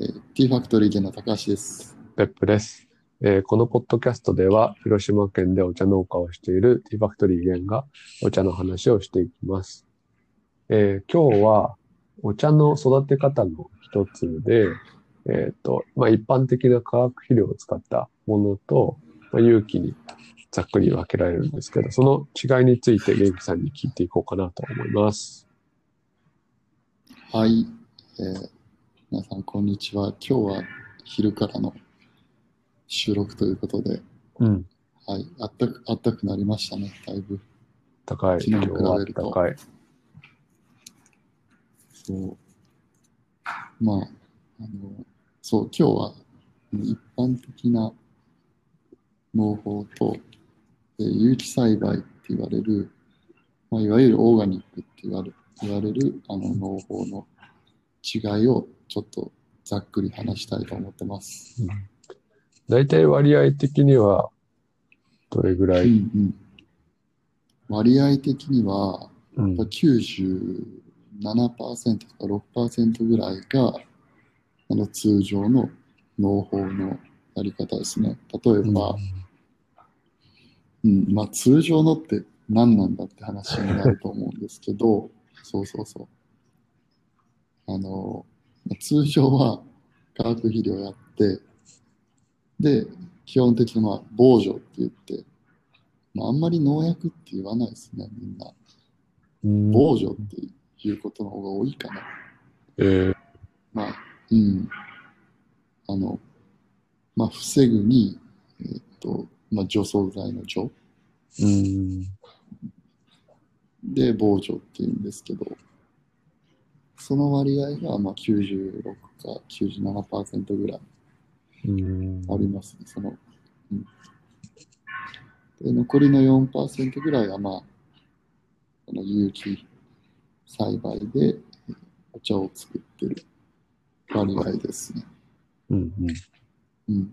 えー、T ファクトリーゲの高橋です。ペップです、えーこのポッドキャストでは、広島県でお茶農家をしているティーファクトリーゲンがお茶の話をしていきます。えー今日はお茶の育て方の一つで、えっ、と、まあ、一般的な化学肥料を使ったものと、まあ、有機にざっくり分けられるんですけど、その違いについて元気さんに聞いていこうかなと思います。はい、えー皆さんこんにちは。今日は昼からの収録ということで、うん。はい、あったくあったくなりましたね、だいぶ。高い。昨日に比べると今日は高い。そう。まあ、あの、そう、今日は一般的な農法と、えー有機栽培って言われる、まあ、いわゆるオーガニックって言われ言われるあの農法の違いをちょっとざっくり話したいと思ってます。大体割合的には、どれぐらうんい、うん、割合的には、うんやっぱ97%とか6%ぐらいがあの通常の農法のやり方ですね。例えば、うんまあ、通常のって何なんだって話になると思うんですけど、そうそうそう。あの、通常は化学肥料やって、で、基本的にまあ、防除って言って、まあ、あんまり農薬って言わないですね、みんな。うん防除っていうことの方が多いかな。えーまあ、うん。あの、まあ、防ぐに、えーっと、まあ、除草剤の除うんで防除っていうんですけど、その割合がまあ96か97%ぐらいうんありますね。そのうん、で残りの4%ぐらいは、まあ、この有機栽培でえーお茶を作ってる割合ですね。うんうん。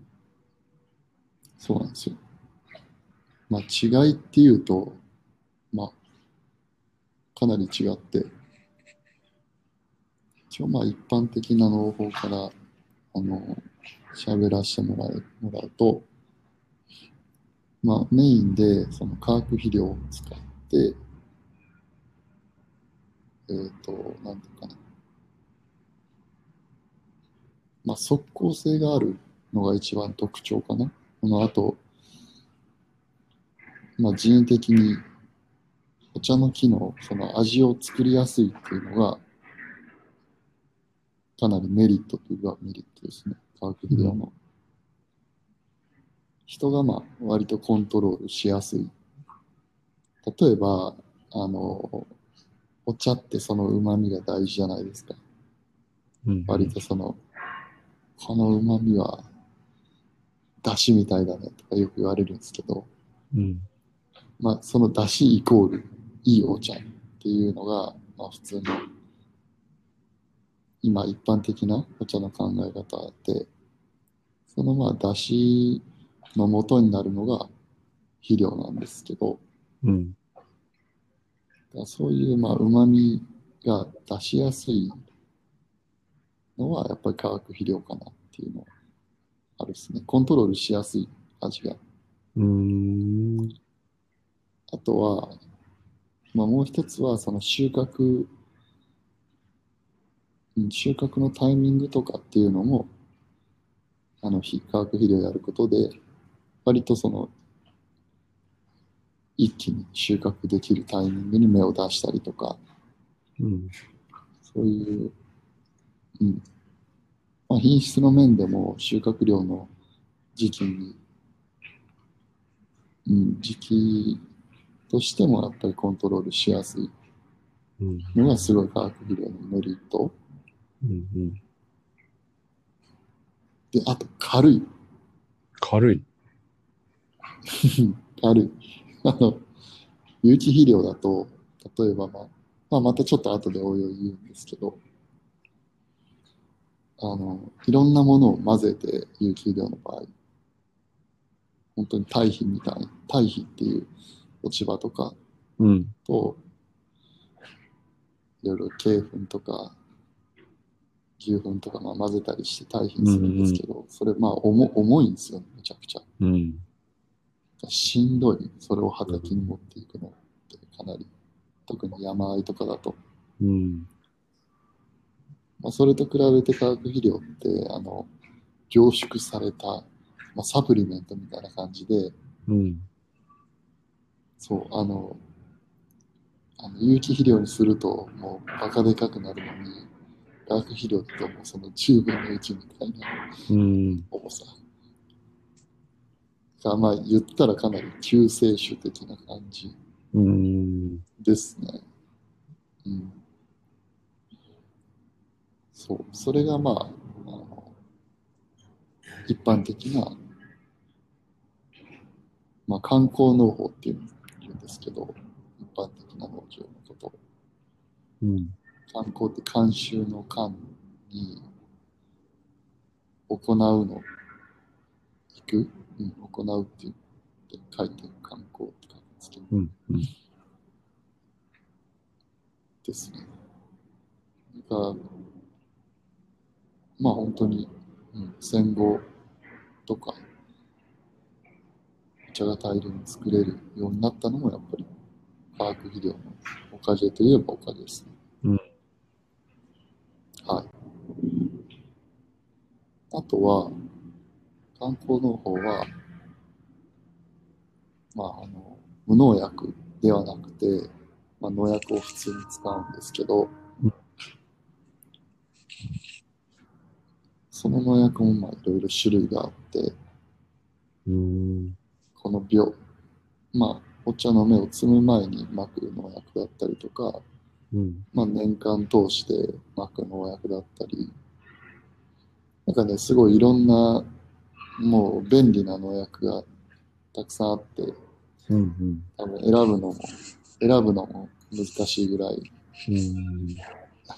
そうなんですよ。まあ違いっていうと、まあ、かなり違って、一応まあ一般的な農法から、あの、喋らせてもらうもらうと、まあメインでその化学肥料を使って、えっ、と、なんていうかな。まあ即効性があるのが一番特徴かな。この後、まあ、人為的にお茶の木のその味を作りやすいっていうのが、かなりメリットというかメリットですね。化学肥料の。人がまあ割とコントロールしやすい。例えば、あの、お茶ってその旨味が大事じゃないですか。うん割とその、この旨味は、出汁みたいだねとかよく言われるんですけど、うんまあ、その出汁イコールいいお茶っていうのが、まあ、普通の、今一般的なお茶の考え方で、そのまあ出汁の元になるのが肥料なんですけど、うんそういうまあ旨味が出しやすいのはやっぱり化学肥料かなっていうのはあるですね。コントロールしやすい味が。うんあとは、まあ、もう一つはその収穫、うん収穫のタイミングとかっていうのも、あの、非化学肥料やることで、割とその、一気に収穫できるタイミングに芽を出したりとか、うんそういう、うん。まあ、品質の面でも収穫量の時期に、うん、時期としてもやっぱりコントロールしやすいうんのがすごい化学肥料のメリット。うんで、あと軽い？軽い。軽い。あの、有機肥料だと、例えばまあ、まあ、またちょっと後で応用言うんですけど、あの、いろんなものを混ぜて有機肥料の場合、本当に堆肥みたいな、堆肥っていう落ち葉とかうんと、いろいろ鶏粉とか、牛糞とかまあ混ぜたりして堆肥にするんですけど、それまあ重重いんですよ、めちゃくちゃ。うん。しんどい、それを畑に持っていくのってかなり、特に山あいとかだと。うん。まあ、それと比べて化学肥料って、あの、凝縮された、まあ、サプリメントみたいな感じで、うん。そう、あの、あの有機肥料にするともうバカでかくなるのに、化学肥料ってもうその10分の1みたいなうん。重さ。がまあ言ったらかなり救世主的な感じうん。ですね。うん。そう、それがまあ、あの一般的な、まあ観光農法っていうん言うんですけど、一般的な農場のこと。うん。観光って慣習の間に行うの、行く、うん、行うって言って書いて観光って書くんですけど、うん。うん。ですね。だから、まあ本当に、うん、戦後とか、お茶が大量に作れるようになったのもやっぱり化学肥料のおかげといえばおかげですね。うんはい。あとは、観光農法は、まあ、あの、無農薬ではなくて、まあ、農薬を普通に使うんですけど、うんその農薬もまあいろいろ種類があって、うん。この病、まあ、お茶の芽を摘む前に撒く農薬だったりとか、うん。まあ、年間通して撒く農薬だったり、なんかね、すごいいろんな、もう便利な農薬がたくさんあって、うん。多分選ぶのも、選ぶのも難しいぐらい、うん。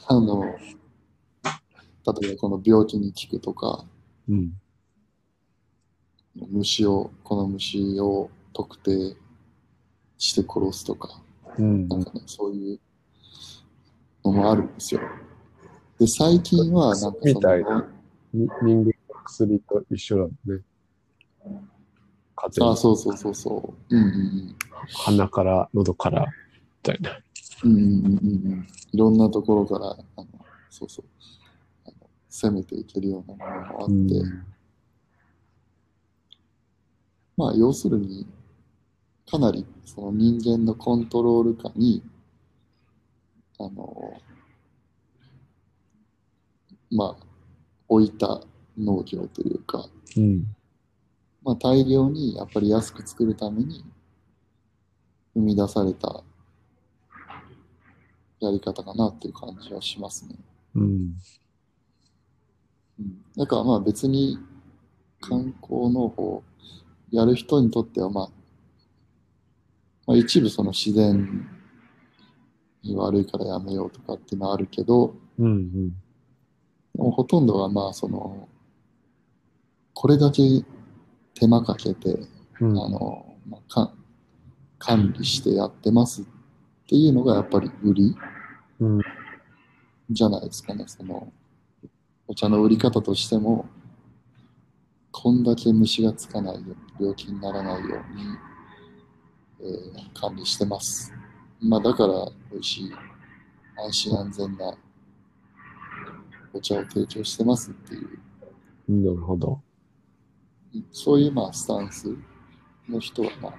あの、例えばこの病気に効くとか、うん。虫を、この虫を特定して殺すとか、うん。なんかね、そういうのもあるんですよ。で、最近は、なんかそみたいの人間の薬と一緒だもんね。風あ、邪そうそうそうそう。うんうん鼻から、喉から、みたいな。うん。うんうんうんうん。いろんなところから、あの、そうそう。あの攻めていけるようなものもあって、まあ、要するに、かなりその人間のコントロール下に、あの、まあ、置いた農業というか、うん。まあ、大量にやっぱり安く作るために生み出されたやり方かなっていう感じはしますね。うん。うん、だからまあ別に観光農法やる人にとってはまあ、まあ、一部その自然に悪いからやめようとかっていうのはあるけど、うん。でもほとんどはまあその、これだけ手間かけて、うん。あの、まあ、か管理してやってますっていうのがやっぱり売りうん。じゃないですかね。その、お茶の売り方としても、こんだけ虫がつかないよ病気にならないように、えー管理してます。まあだから美味しい、安心安全なお茶を提供してますっていう、なるほど。そういうまあスタンスの人はまあ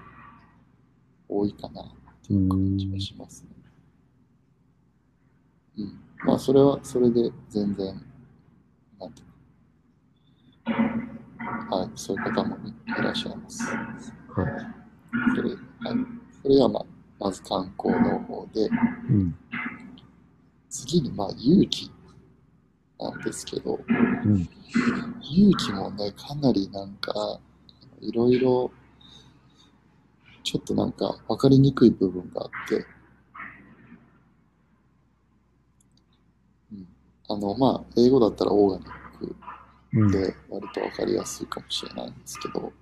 多いかなっていう感じがしますね。うん。まあそれはそれで全然、なんていうか、はい、そういう方もいらっしゃいます。はい。それ、はい。それがまあ、まず観光の方で、うん。次にまあ勇気なんですけど、うん。勇気もね、かなりなんか、いろいろ、ちょっとなんか分かりにくい部分があって、うん、あの、まあ、英語だったらオーガニックうん。で割と分かりやすいかもしれないんですけど、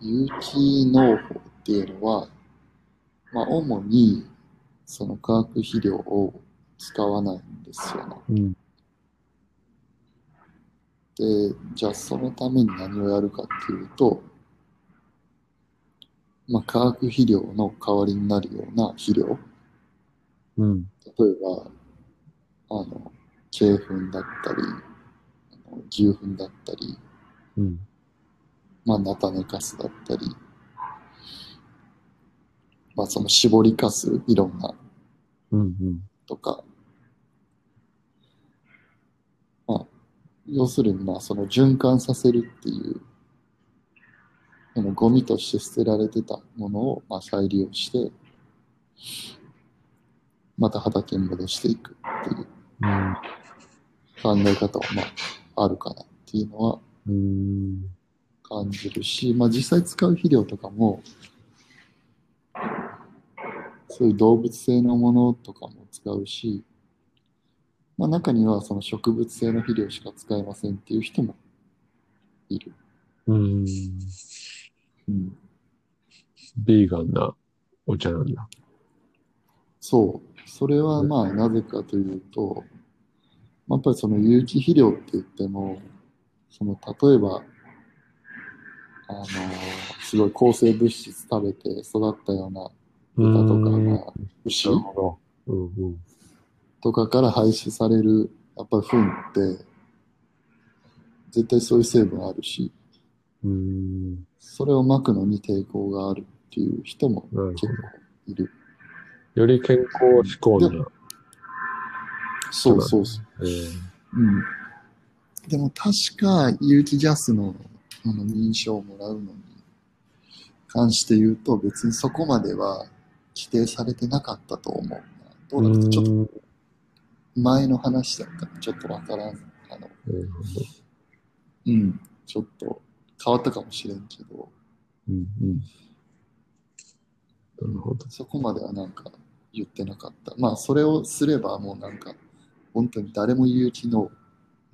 有機農法っていうのは、まあ、主にその化学肥料を使わないんですよね。うん。で、じゃあそのために何をやるかっていうと、まあ、化学肥料の代わりになるような肥料、うん。例えば、あの、鶏粉だったり、牛糞だったり、うん。まあ、菜種かすだったり、まあ、その絞りかす、いろんなうん。うん。とか、まあ、要するに、まあ、その循環させるっていう、そのゴミとして捨てられてたものを、まあ、再利用して、また畑に戻していくっていう。考え方は、まあ、あるかなっていうのは。感じるし、まあ、実際使う肥料とかも、そういう動物性のものとかも使うし、まあ、中にはその植物性の肥料しか使えませんっていう人もいる。うん。うん、ビーガンなお茶なんだ。そう。それはまあなぜかというと、まあやっぱりその有機肥料って言っても、その例えば、あのすごい抗生物質食べて育ったような豚とか、うんまあ、牛。うんうん。とかから排出されるやっぱり糞って絶対そういう成分あるしうん。それをまくのに抵抗があるっていう人も結構いる。ど。より健康志向な。そうそうそう、えーうん、でも確か有機ジャスのあの認証をもらうのに関して言うと別にそこまでは規定されてなかったと思うな。どうだろうちょっと。うん前の話だったらちょっとわからんあの。うんちょっと変わったかもしれんけどうんうん。なるほど。そこまではなんか言ってなかった。まあ、それをすればもうなんか、本当に誰も有機農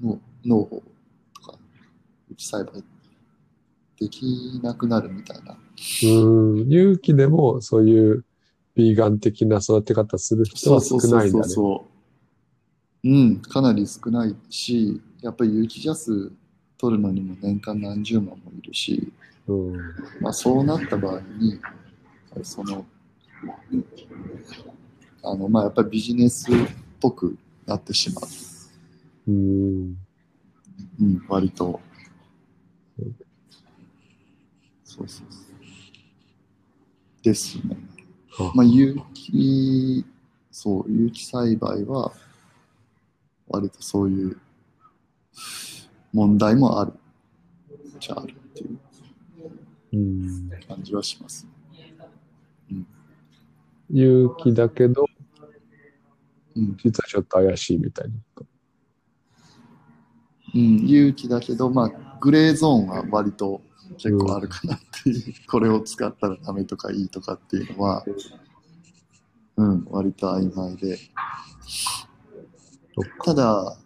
の農法とか、有機栽培できなくなるみたいな。うん。勇気でもそういうビーガン的な育て方する人は少ないんだね。そう。うん、かなり少ないし、やっぱり有機ジャス取るのにも年間何十万もいるし、うん。まあ、そうなった場合に、その、あの、まあ、やっぱりビジネスっぽくなってしまう。うん。うん、割と。そうそうそう。ですね。あまあ、有機、そう、有機栽培は、割とそういう問題もある。じゃああるっていううん。感じはします。勇気だけど、うん、実はちょっと怪しいみたいな。うん、有機だけど、まあ、グレーゾーンは割と結構あるかなっていう、これを使ったらダメとかいいとかっていうのは、うん、割と曖昧で。ただ、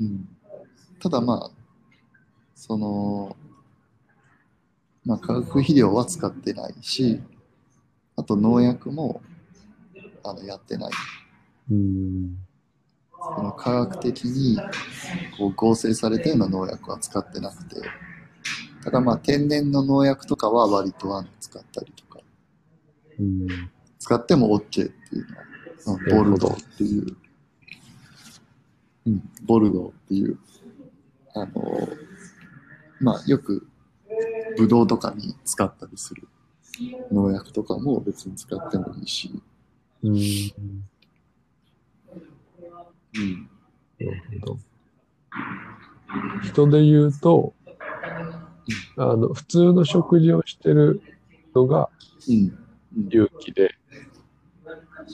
うん、ただまあ、その、まあ、化学肥料は使ってないし、あと農薬もあのやってない。うん。その科学的にこう合成されたような農薬は使ってなくて、ただまあ天然の農薬とかは割とあの使ったりとか、うん。使っても OK っていうのは、うんボルドーっていう、うん、ボルドーっていう、あの、まあよくブドウとかに使ったりする農薬とかも別に使ってもいいし、うん。うん、なるほど。人で言うと、あの、普通の食事をしてるのがうん、うん、勇気で、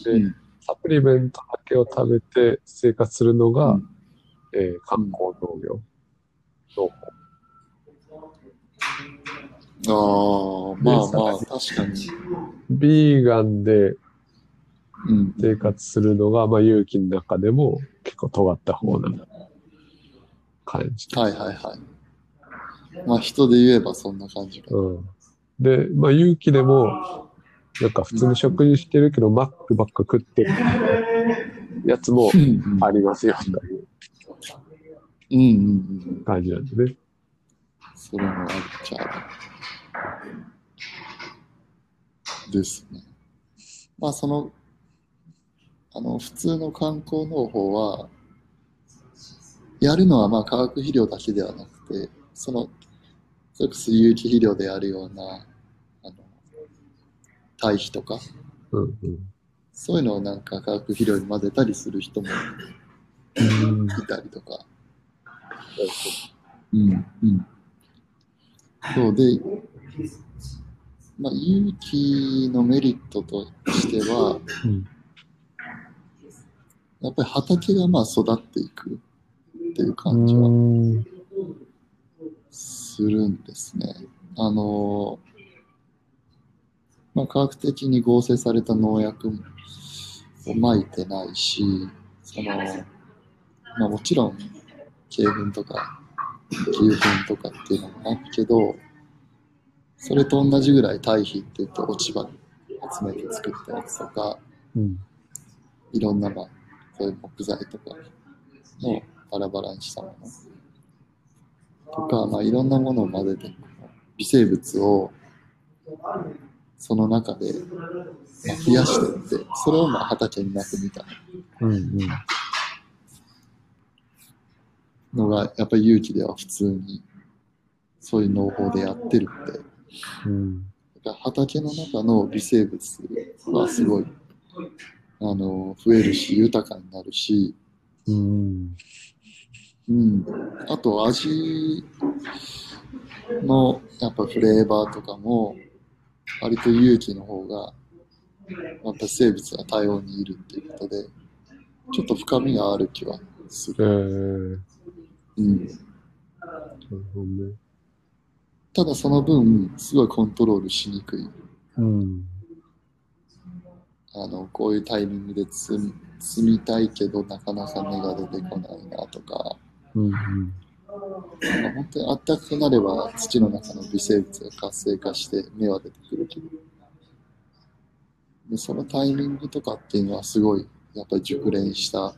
で、うんサプリメントだけを食べて生活するのが、うんえー観光農業。農法ああ、まあまあ、確かに。ビーガンでうん、生活するのが、まあ、勇気の中でも結構尖った方な感じ。はいはいはい。まあ人で言えばそんな感じか。うん。で、まあ、勇気でも、なんか普通に食事してるけど、マックばっか食ってる。やつもありますよといううんうんうん。感じなんでね。それもあっちゃう。ですね。まあその、あの、普通の観光農法は、やるのはまあ化学肥料だけではなくて、その、それこそ有機肥料でやるような、堆肥とか、うんうんそういうのをなんか化学肥料に混ぜたりする人もうんいたりとか。うん、うん。そうで、まあ、有機のメリットとしては、うんやっぱり畑がまあ育っていくっていう感じはうんするんですね。あのまあ、科学的に合成された農薬をまいてないし、その、まあもちろん、鶏粉とか牛粉とかっていうのもあるけど、それと同じぐらい堆肥って言って落ち葉集めて作ったやつとか、うん。いろんな、まあ、そういう木材とかのバラバラにしたもの。とか、まあ、いろんなものを混ぜて、微生物をその中で、まあ、増やしていって、それをまあ畑にまくみたいのが、やっぱり有機では普通にそういう農法でやってるんで、うん。だから畑の中の微生物はすごいあの増えるし豊かになるし、うん。うん、あと味のやっぱフレーバーとかも割と有機の方がやっぱ生物が多様にいるっていうことでちょっと深みがある気はすえる、ー、うん、なるほどね。ただその分すごいコントロールしにくい。うん。あのこういうタイミングで摘みたいけどなかなか芽が出てこないなとか。うんうん。まあ、本当にあったかくなれば土の中の微生物が活性化して芽は出てくるけどでそのタイミングとかっていうのはすごいやっぱり熟練した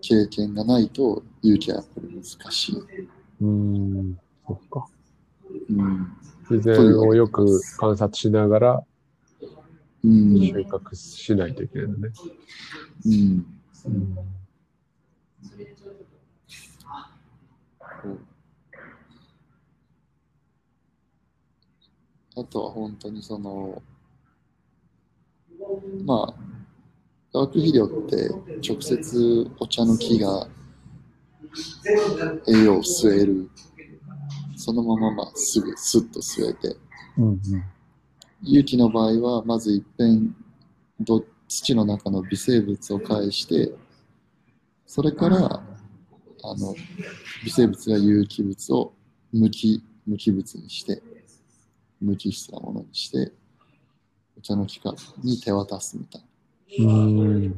経験がないと勇気はやっぱり難しい。うんそっか。うん自然をよく観察しながらうん収穫しないといけないのね。うんうんあとは本当にそのまあ化学肥料って直接お茶の木が栄養を吸える。そのまままあすぐスッと吸えて。うん有機の場合はまずいっぺんど土の中の微生物を介してそれからあの微生物が有機物を無機無機物にして無機質なものにしてお茶の木からに手渡すみたいうん。な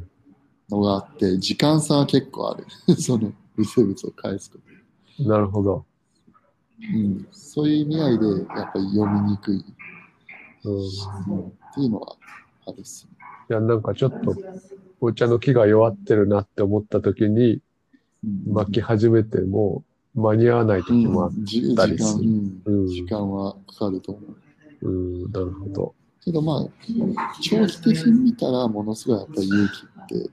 のがあって時間差は結構ある。その微生物を返すこと、なるほど。うん、そういう意味合いでやっぱり読みにくい、うん、っていうのはあるっすね。や、なんかちょっとお茶の木が弱ってるなって思った時にうん。巻き始めても間に合わない時もある。うん、じ時間、たりするうんうん時間はかかると思う。うん、なるほど。けどまあ、長期的に見たら、ものすごいやっぱり勇気って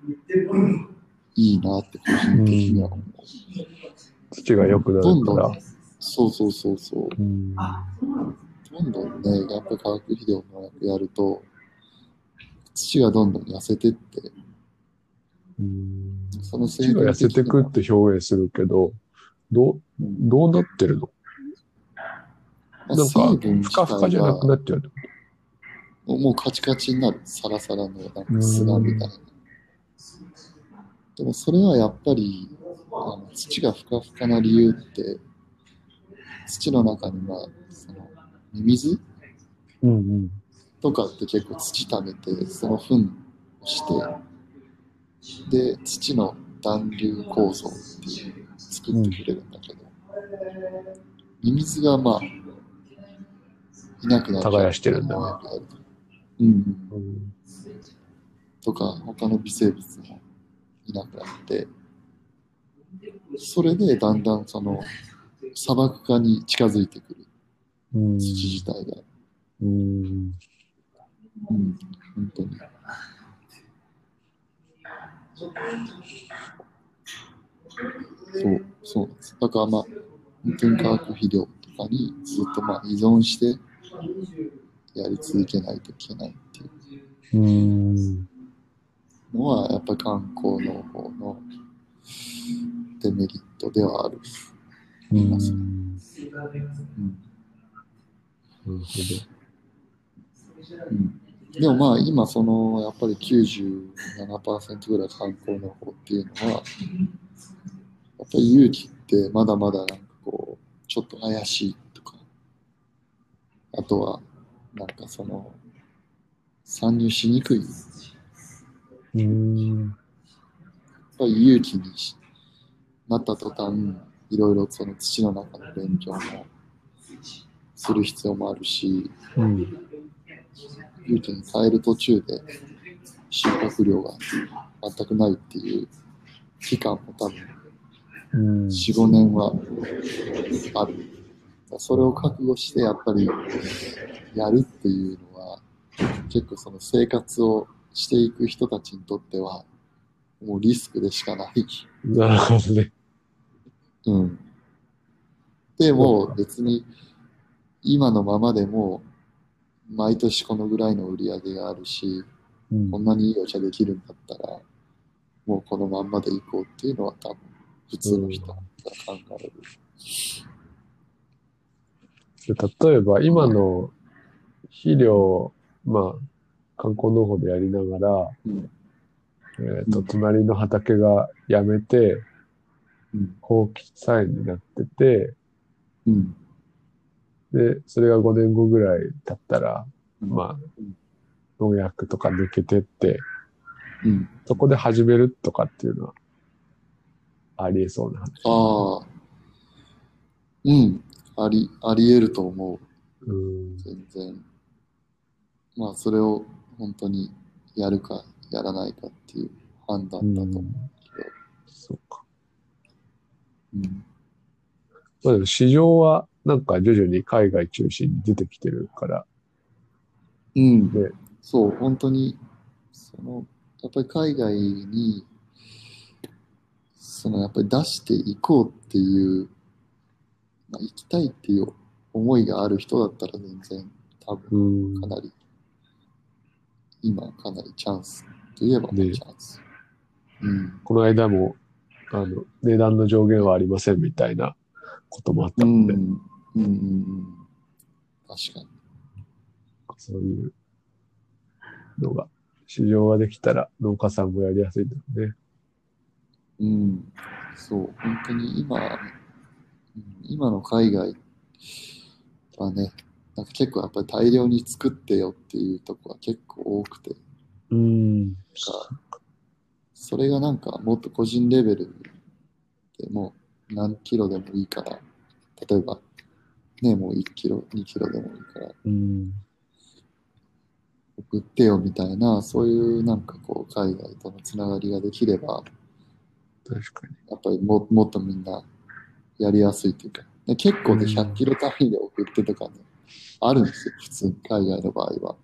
いいなって個人的には思う。土が良くなるからどん。、そうそうそうそう。うん、どんどんね、やっぱり化学肥料のやると、土がどんどん痩せてって、うんその土が痩せてくって表現するけど、どう、うんどうなってるの？まあなんかふかふかじゃなくなっちゃうってこもうカチカチになる、サラサラのなんか砂みたいな。でもそれはやっぱりあの土がふかふかな理由って、土の中にはそのミミズとうんうん。とかって結構土食べて、その糞をして、で、土の暖流構造っていう作ってくれるんだけど、ミミズがまあ、いなくなる耕してるんだねうんうん。うんとか、他の微生物もいいなくなって、それでだんだんその砂漠化に近づいてくるうん。土自体が。うん。うん、本当に。そう、そうなんです。だからまあ、本当に化学肥料とかにずっとまあ依存してやり続けないといけないっていう。のは、やっぱり観光の方のデメリットではある。うん。なまするうんほうん、でもまあ今そのやっぱり97%ぐらい観光の方っていうのはやっぱり勇気ってまだまだなんかこうちょっと怪しいとかあとはなんかその参入しにくいやっど。うん。ぱり勇気にしなった途端いろいろその土の中の勉強もする必要もあるしうん。勇気に変える途中で収穫量が全くないっていう期間も多分うん。4、5年はある。それを覚悟してやっぱりやるっていうのは結構その生活をしていく人たちにとってはもうリスクでしかない。なるほどね。うん。でも別に今のままでも毎年このぐらいの売り上げがあるし、うんこんなにいいお茶できるんだったら、もうこのまんまでいこうっていうのは多分普通の人が考える。で例えば今の肥料、まあ、観光農法でやりながら、うんえっ、と、うん隣の畑がやめて、うん。放棄菜になってて、うん。で、それが5年後ぐらい経ったら、うんまあうん、農薬とか抜けてって、うん。そこで始めるとかっていうのは、ありえそうな話。ああ。うん。あり、あり得ると思う。うん。全然。まあ、それを本当にやるかやらないかっていう判断だと思うけど。そうか。うん。まあでも市場はなんか徐々に海外中心に出てきてるから、うん。でそう、本当に、その、やっぱり海外に、その、やっぱり出していこうっていう、まあ、行きたいっていう思いがある人だったら全然、多分、うんか。なり、今、かなりチャンスといえばチねャンス。うん。この間も、あの、値段の上限はありませんみたいなこともあったうん。ので、うん。うん。うん。確かに。そういうのが、市場ができたら農家さんもやりやすいんだろうね。うん、そう、本当に今、うん今の海外はね、なんか結構やっぱり大量に作ってよっていうとこが結構多くて、うん。それがなんかもっと個人レベルでもう何キロでもいいから、例えば、ね、もう1キロ、2キロでもいいからうん。送ってよみたいな、そういうなんかこう海外とのつながりができれば、確かに。やっぱりももっとみんなやりやすいというか、で結構ね、うん100キロ単位で送ってとかね、あるんですよ、普通に海外の場合は。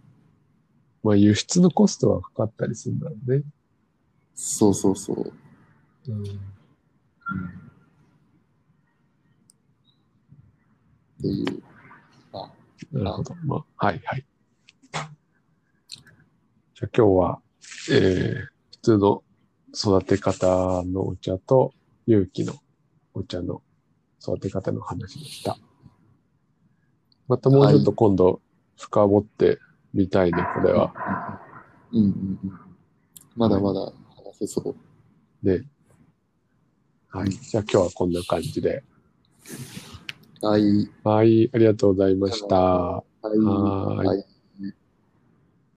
まあ輸出のコストはかかったりするんだろうね。そうそうそう。うん。っていう。あなるほど。まあ、はいはい。じゃあ今日は、えー、普通の育て方のお茶と、有機のお茶の育て方の話でした。またもうちょっと今度深掘ってみたいね、これは。うんうんうん。まだまだ話せそう。ね。はい。じゃあ今日はこんな感じで。はい。はい、ありがとうございました。はいはい